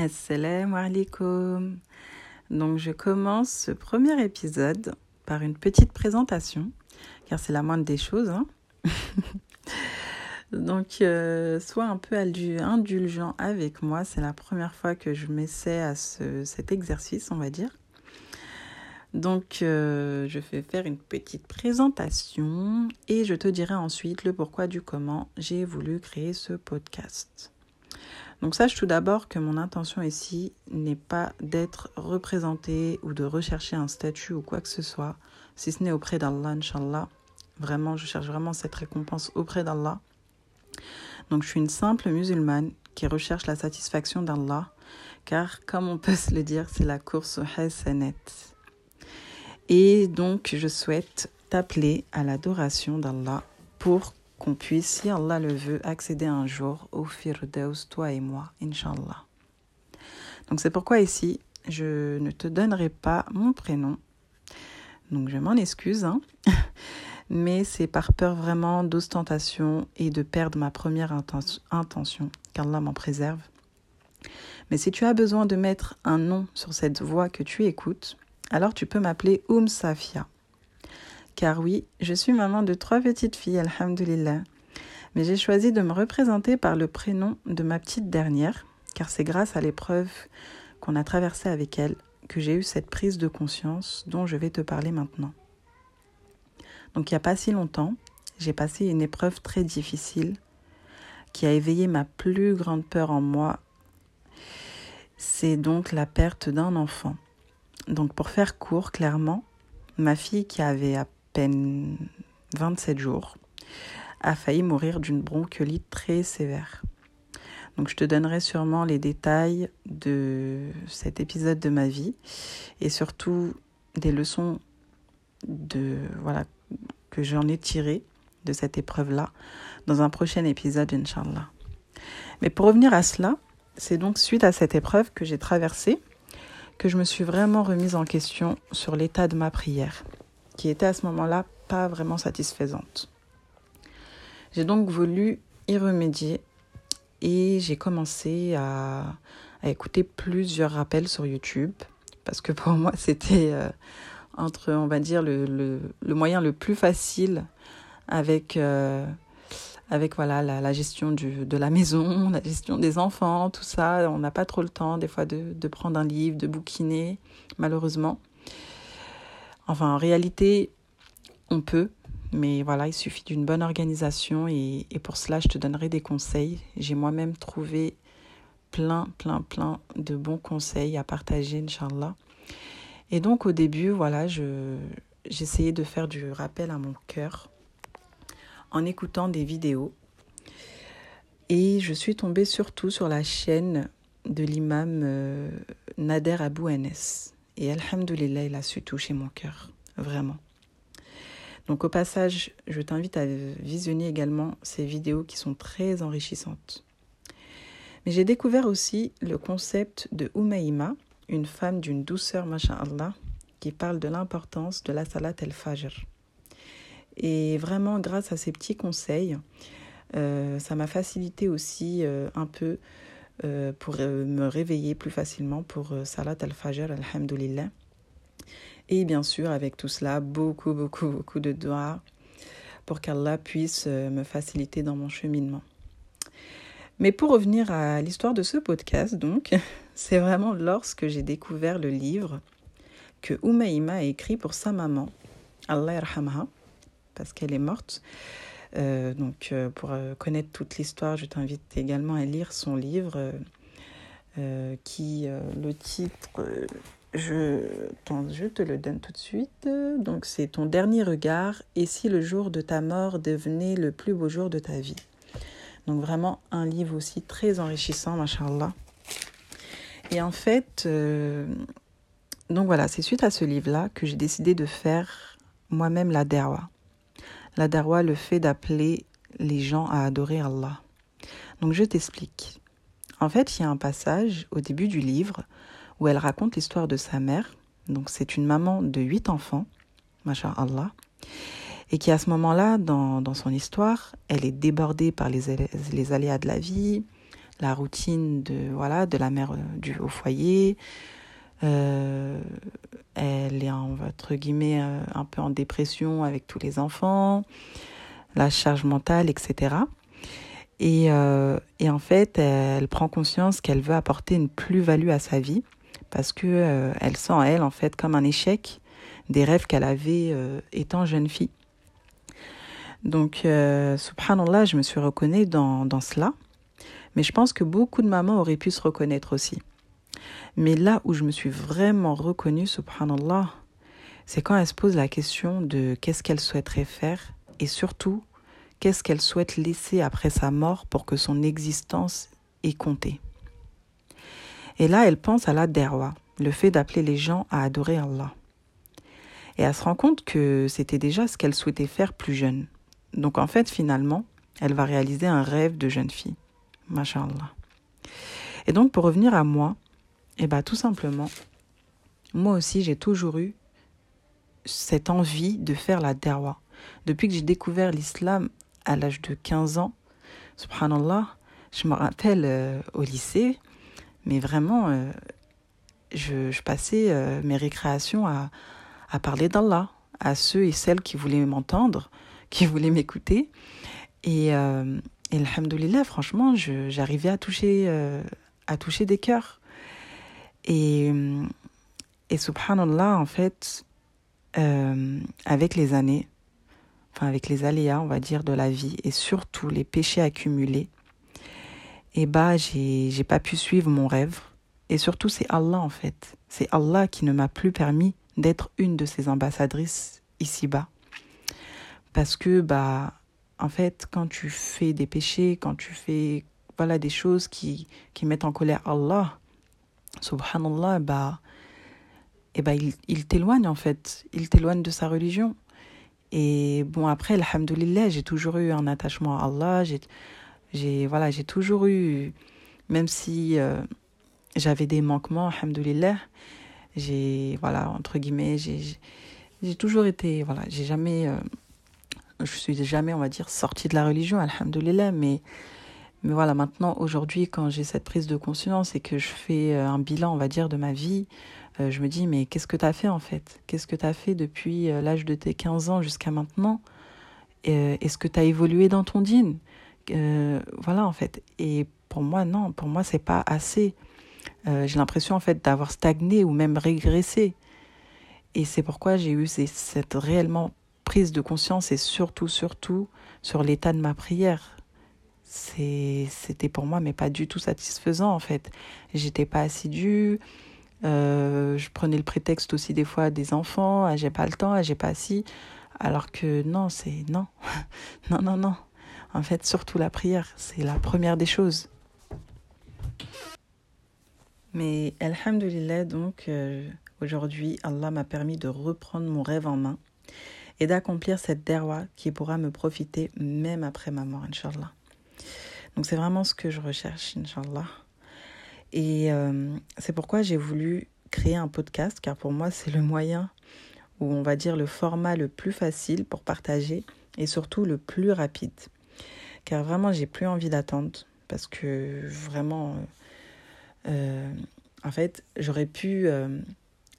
Assalamu alaikum. Donc je commence ce premier épisode par une petite présentation, car c'est la moindre des choses. Hein. Donc euh, sois un peu indulgent avec moi, c'est la première fois que je m'essaie à cet exercice, on va dire. Donc euh, je vais faire une petite présentation et je te dirai ensuite le pourquoi du comment j'ai voulu créer ce podcast. Donc sache tout d'abord que mon intention ici n'est pas d'être représenté ou de rechercher un statut ou quoi que ce soit, si ce n'est auprès d'Allah, Inch'Allah. Vraiment, je cherche vraiment cette récompense auprès d'Allah. Donc je suis une simple musulmane qui recherche la satisfaction d'Allah, car comme on peut se le dire, c'est la course au Hasanet. Et donc je souhaite t'appeler à l'adoration d'Allah pour qu'on puisse, si Allah le veut, accéder un jour au Firdaus, toi et moi, Inch'Allah. Donc c'est pourquoi ici, je ne te donnerai pas mon prénom. Donc je m'en excuse, hein. mais c'est par peur vraiment d'ostentation et de perdre ma première intention, qu'Allah m'en préserve. Mais si tu as besoin de mettre un nom sur cette voix que tu écoutes, alors tu peux m'appeler Oum Safia. Car oui, je suis maman de trois petites filles, alhamdulillah. Mais j'ai choisi de me représenter par le prénom de ma petite dernière, car c'est grâce à l'épreuve qu'on a traversée avec elle que j'ai eu cette prise de conscience dont je vais te parler maintenant. Donc il n'y a pas si longtemps, j'ai passé une épreuve très difficile qui a éveillé ma plus grande peur en moi. C'est donc la perte d'un enfant. Donc pour faire court, clairement, ma fille qui avait à 27 jours, a failli mourir d'une bronchiolite très sévère. Donc je te donnerai sûrement les détails de cet épisode de ma vie et surtout des leçons de voilà que j'en ai tirées de cette épreuve-là dans un prochain épisode Inch'Allah. Mais pour revenir à cela, c'est donc suite à cette épreuve que j'ai traversée que je me suis vraiment remise en question sur l'état de ma prière qui était à ce moment-là pas vraiment satisfaisante. J'ai donc voulu y remédier et j'ai commencé à, écouter plusieurs rappels sur YouTube parce que pour moi c'était euh, entre on va dire le, le, moyen le plus facile avec euh, avec voilà la, gestion de la maison, la gestion des enfants, tout ça. On n'a pas trop le temps des fois de, de prendre un livre, de bouquiner, malheureusement. Enfin, en réalité, on peut, mais voilà, il suffit d'une bonne organisation et, pour cela, je te donnerai des conseils. J'ai moi-même trouvé plein, plein, plein de bons conseils à partager, Inch'Allah. Et donc, au début, voilà, j'essayais de faire du rappel à mon cœur en écoutant des vidéos. Et je suis tombée surtout sur la chaîne de l'imam euh, Nader Abou Anes. Et Alhamdulillah, il a su toucher mon cœur, vraiment. Donc au passage, je t'invite à visionner également ces vidéos qui sont très enrichissantes. Mais j'ai découvert aussi le concept de Umayma, une femme d'une douceur, masha'Allah, qui parle de l'importance de la salat el-fajr. Et vraiment, grâce à ces petits conseils, euh, ça m'a facilité aussi euh, un peu euh, pour euh, me réveiller plus facilement pour euh, Salat al-Fajr, alhamdulillah. Et bien sûr, avec tout cela, beaucoup, beaucoup, beaucoup de doigts pour qu'Allah puisse me faciliter dans mon cheminement. Mais pour revenir à l'histoire de ce podcast, donc, c'est vraiment lorsque j'ai découvert le livre que Umayma a écrit pour sa maman, Allah yarhamha, parce qu'elle est morte, donc, euh, pour euh, connaître toute l'histoire, je t'invite également à lire son livre qui, le titre, je, je te le donne tout de suite. Donc, c'est Ton dernier regard et si le jour de ta mort devenait le plus beau jour de ta vie. Donc, vraiment un livre aussi très enrichissant, machallah. Et en fait, donc voilà, c'est suite à ce livre-là que j'ai décidé de faire moi-même la derwa. La darwa, le fait d'appeler les gens à adorer Allah. Donc je t'explique. En fait, il y a un passage au début du livre où elle raconte l'histoire de sa mère. Donc c'est une maman de huit enfants, Allah, et qui à ce moment-là, dans, dans, son histoire, elle est débordée par les, les aléas de la vie, la routine de voilà de la mère du au foyer. Elle est entre guillemets un peu en dépression avec tous les enfants, la charge mentale, etc. Et, et en fait, elle prend conscience qu'elle veut apporter une plus-value à sa vie parce que elle sent elle en fait comme un échec des rêves qu'elle avait étant jeune fille. Donc, euh, subhanallah, je me suis reconnue dans, dans cela. Mais je pense que beaucoup de mamans auraient pu se reconnaître aussi. Mais là où je me suis vraiment reconnue, subhanallah, c'est quand elle se pose la question de qu'est-ce qu'elle souhaiterait faire et surtout qu'est-ce qu'elle souhaite laisser après sa mort pour que son existence ait compté. Et là, elle pense à la derwa, le fait d'appeler les gens à adorer Allah. Et elle se rend compte que c'était déjà ce qu'elle souhaitait faire plus jeune. Donc en fait, finalement, elle va réaliser un rêve de jeune fille. Masha'Allah. Et donc pour revenir à moi, eh ben, tout simplement, moi aussi j'ai toujours eu cette envie de faire la darwa. Depuis que j'ai découvert l'islam à l'âge de 15 ans, subhanallah, je me rappelle euh, au lycée, mais vraiment, euh, je, passais euh, mes récréations à, parler d'Allah à ceux et celles qui voulaient m'entendre qui voulaient m'écouter. Et, et franchement, j'arrivais à toucher, à toucher des cœurs. Et, et subhanallah, en fait, euh, avec les années, enfin avec les aléas, on va dire, de la vie, et surtout les péchés accumulés, et eh bah, j'ai pas pu suivre mon rêve. Et surtout, c'est Allah, en fait. C'est Allah qui ne m'a plus permis d'être une de ses ambassadrices ici-bas. Parce que, bah, en fait, quand tu fais des péchés, quand tu fais voilà, des choses qui, qui mettent en colère Allah, subhanallah, bah, et eh bah, il, il t'éloigne en fait. Il t'éloigne de sa religion. Et bon, après, alhamdoulilah, j'ai toujours eu un attachement à Allah. J'ai, voilà, toujours eu, même si euh, j'avais des manquements, alhamdoulilah, j'ai, voilà, entre guillemets, j'ai toujours été, voilà, j'ai jamais. Euh, je suis jamais, on va dire, sortie de la religion, alhamdoulilah, mais, mais voilà, maintenant, aujourd'hui, quand j'ai cette prise de conscience et que je fais euh, un bilan, on va dire, de ma vie, euh, je me dis, mais qu'est-ce que tu as fait en fait? Qu'est-ce que tu as fait depuis euh, l'âge de tes 15 ans jusqu'à maintenant? Est-ce que tu as évolué dans ton dîne Voilà, en fait. Et pour moi, non, pour moi, c'est pas assez. j'ai l'impression, en fait, d'avoir stagné ou même régressé. Et c'est pourquoi j'ai eu cette réellement prise de conscience et surtout, surtout sur l'état de ma prière. C'était pour moi, mais pas du tout satisfaisant en fait. J'étais pas assidue. Euh, je prenais le prétexte aussi des fois des enfants, ah, j'ai pas le temps, ah, j'ai pas si. Alors que non, c'est non. non, non, non. En fait, surtout la prière, c'est la première des choses. Mais Alhamdulillah, donc, euh, aujourd'hui, Allah m'a permis de reprendre mon rêve en main et d'accomplir cette derwa qui pourra me profiter même après ma mort, Inch'Allah. Donc c'est vraiment ce que je recherche, Inch'Allah. Et euh, c'est pourquoi j'ai voulu créer un podcast, car pour moi c'est le moyen, ou on va dire le format le plus facile pour partager, et surtout le plus rapide. Car vraiment j'ai plus envie d'attendre, parce que vraiment, euh, en fait, j'aurais pu euh,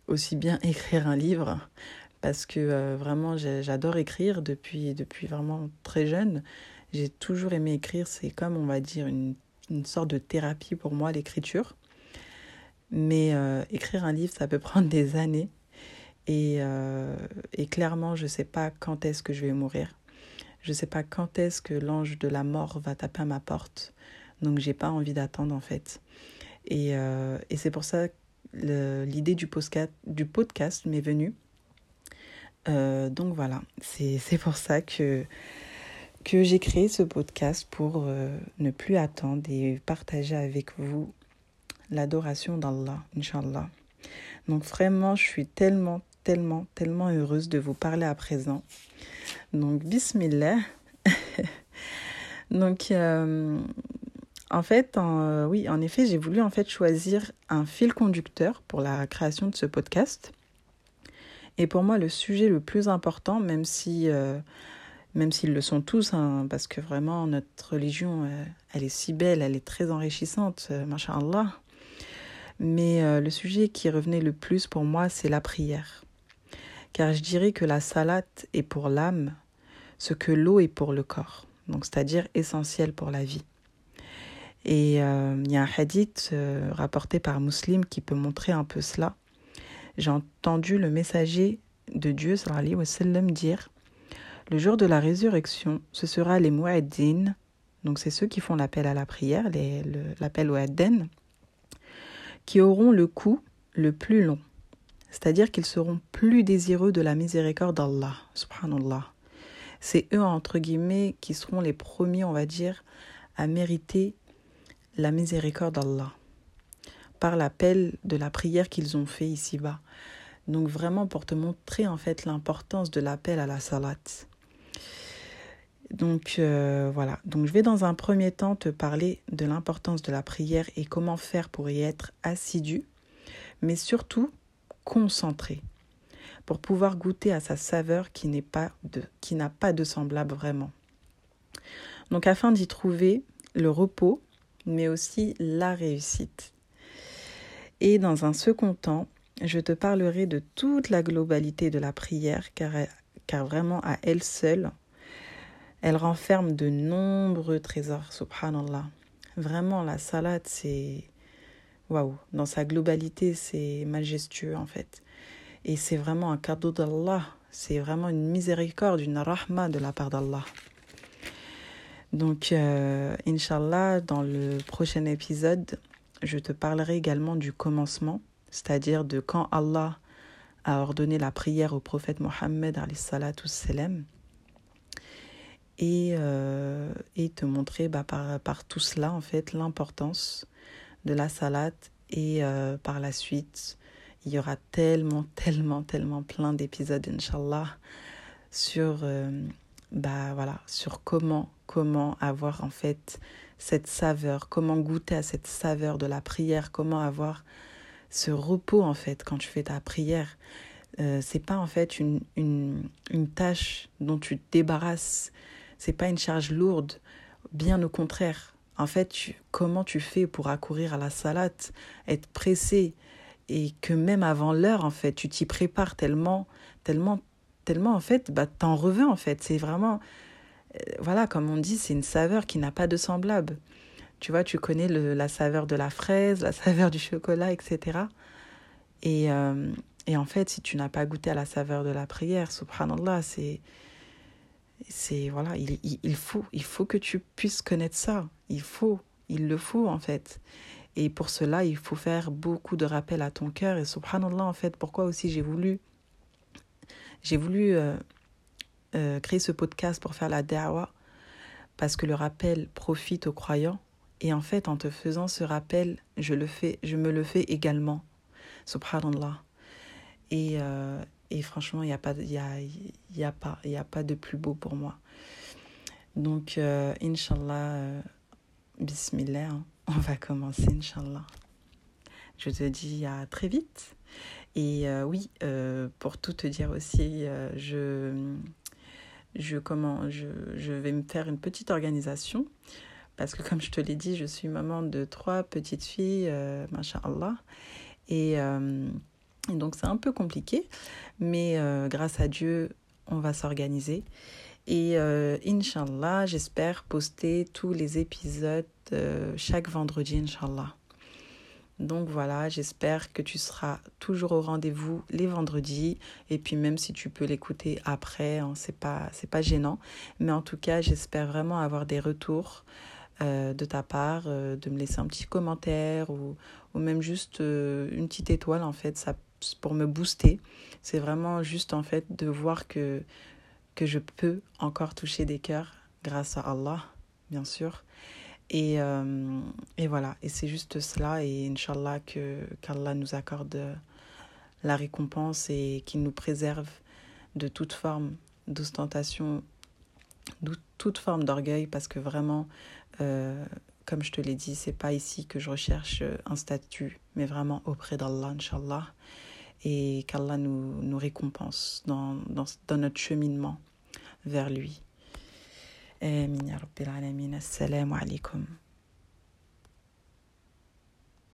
aussi bien écrire un livre parce que euh, vraiment j'adore écrire depuis vraiment très jeune. J'ai toujours aimé écrire, c'est comme on va dire une, une sorte de thérapie pour moi l'écriture. Mais euh, écrire un livre, ça peut prendre des années. Et, euh, et clairement, je ne sais pas quand est-ce que je vais mourir. Je ne sais pas quand est-ce que l'ange de la mort va taper à ma porte. Donc, j'ai pas envie d'attendre en fait. Et, et c'est pour ça l'idée du podcast, du podcast m'est venue euh, donc voilà, c'est pour ça que, que j'ai créé ce podcast pour euh, ne plus attendre et partager avec vous l'adoration d'Allah, Inch'Allah. Donc vraiment, je suis tellement, tellement, tellement heureuse de vous parler à présent. Donc, bismillah. Donc, euh, en fait, oui, en effet, j'ai voulu en fait choisir un fil conducteur pour la création de ce podcast. Et pour moi, le sujet le plus important, même si euh, même s'ils le sont tous, hein, parce que vraiment notre religion, euh, elle est si belle, elle est très enrichissante, euh, Allah. Mais euh, le sujet qui revenait le plus pour moi, c'est la prière. Car je dirais que la salate est pour l'âme ce que l'eau est pour le corps, donc c'est-à-dire essentiel pour la vie. Et il y a un hadith rapporté par Muslim qui peut montrer un peu cela. J'ai entendu le messager de Dieu, sallallahu alayhi wa dire le jour de la résurrection, ce sera les mu'addin, donc c'est ceux qui font l'appel à la prière, l'appel au adden, qui auront le coup le plus long. C'est-à-dire qu'ils seront plus désireux de la miséricorde d'Allah, subhanallah. C'est eux, entre guillemets, qui seront les premiers, on va dire, à mériter la miséricorde d'Allah par l'appel de la prière qu'ils ont fait ici-bas. Donc vraiment pour te montrer en fait l'importance de l'appel à la salat. Donc euh, voilà, donc je vais dans un premier temps te parler de l'importance de la prière et comment faire pour y être assidu, mais surtout concentré pour pouvoir goûter à sa saveur qui pas n'a pas de semblable vraiment. Donc afin d'y trouver le repos, mais aussi la réussite. Et dans un second temps, je te parlerai de toute la globalité de la prière car, car vraiment à elle seule, elle renferme de nombreux trésors, subhanallah. Vraiment, la salade, c'est. Waouh! Dans sa globalité, c'est majestueux en fait. Et c'est vraiment un cadeau d'Allah. C'est vraiment une miséricorde, une rahma de la part d'Allah. Donc, euh, Inch'Allah, dans le prochain épisode, je te parlerai également du commencement, c'est-à-dire de quand Allah a ordonné la prière au prophète Mohammed, salam et, euh, et te montrer bah, par, par tout cela en fait l'importance de la salade. Et euh, par la suite il y aura tellement tellement tellement plein d'épisodes inshallah sur euh, bah voilà sur comment comment avoir en fait cette saveur comment goûter à cette saveur de la prière comment avoir ce repos en fait quand tu fais ta prière. C'est pas en fait une, une, une tâche dont tu te débarrasses c'est pas une charge lourde, bien au contraire. En fait, comment tu fais pour accourir à la salade, être pressé et que même avant l'heure, en fait, tu t'y prépares tellement, tellement, tellement, en fait, bah, t'en reviens, en fait. C'est vraiment, euh, voilà, comme on dit, c'est une saveur qui n'a pas de semblable. Tu vois, tu connais le, la saveur de la fraise, la saveur du chocolat, etc. Et, euh, et en fait, si tu n'as pas goûté à la saveur de la prière, subhanallah, c'est c'est voilà, il, il, faut, il faut que tu puisses connaître ça. Il faut, il le faut en fait. Et pour cela, il faut faire beaucoup de rappels à ton cœur. Et subhanallah, en fait, pourquoi aussi j'ai voulu, j'ai voulu euh, euh, créer ce podcast pour faire la da'wah? Parce que le rappel profite aux croyants. Et en fait, en te faisant ce rappel, je le fais, je me le fais également. Subhanallah. Et, euh, et franchement, il n'y a, pas, y a, y a, pas, y a pas de plus beau pour moi. Donc, euh, Inch'Allah, euh, Bismillah, hein, on va commencer, Inch'Allah. Je te dis à très vite. Et euh, oui, euh, pour tout te dire aussi, je, je, comment, je, je vais me faire une petite organisation. Parce que comme je te l'ai dit, je suis maman de trois petites filles, euh, Allah. Donc c'est un peu compliqué, mais euh, grâce à Dieu, on va s'organiser. Et euh, Inch'Allah, j'espère poster tous les épisodes euh, chaque vendredi, Inch'Allah. Donc voilà, j'espère que tu seras toujours au rendez-vous les vendredis. Et puis même si tu peux l'écouter après, hein, c'est pas, pas gênant. Mais en tout cas, j'espère vraiment avoir des retours euh, de ta part, de me laisser un petit commentaire ou, ou même juste une petite étoile en fait. Ça pour me booster. C'est vraiment juste en fait de voir que, que je peux encore toucher des cœurs grâce à Allah, bien sûr. Et, euh, et voilà, et c'est juste cela. Et Inch'Allah, qu'Allah nous accorde la récompense et qu'il nous préserve de toute forme d'ostentation, de toute forme d'orgueil, parce que vraiment, euh, comme je te l'ai dit, c'est pas ici que je recherche un statut, mais vraiment auprès d'Allah, Inch'Allah et qu'Allah nous, nous, récompense dans, dans, dans, notre cheminement vers lui. Amin ya Rabbil Alamin. Assalamu alaikum.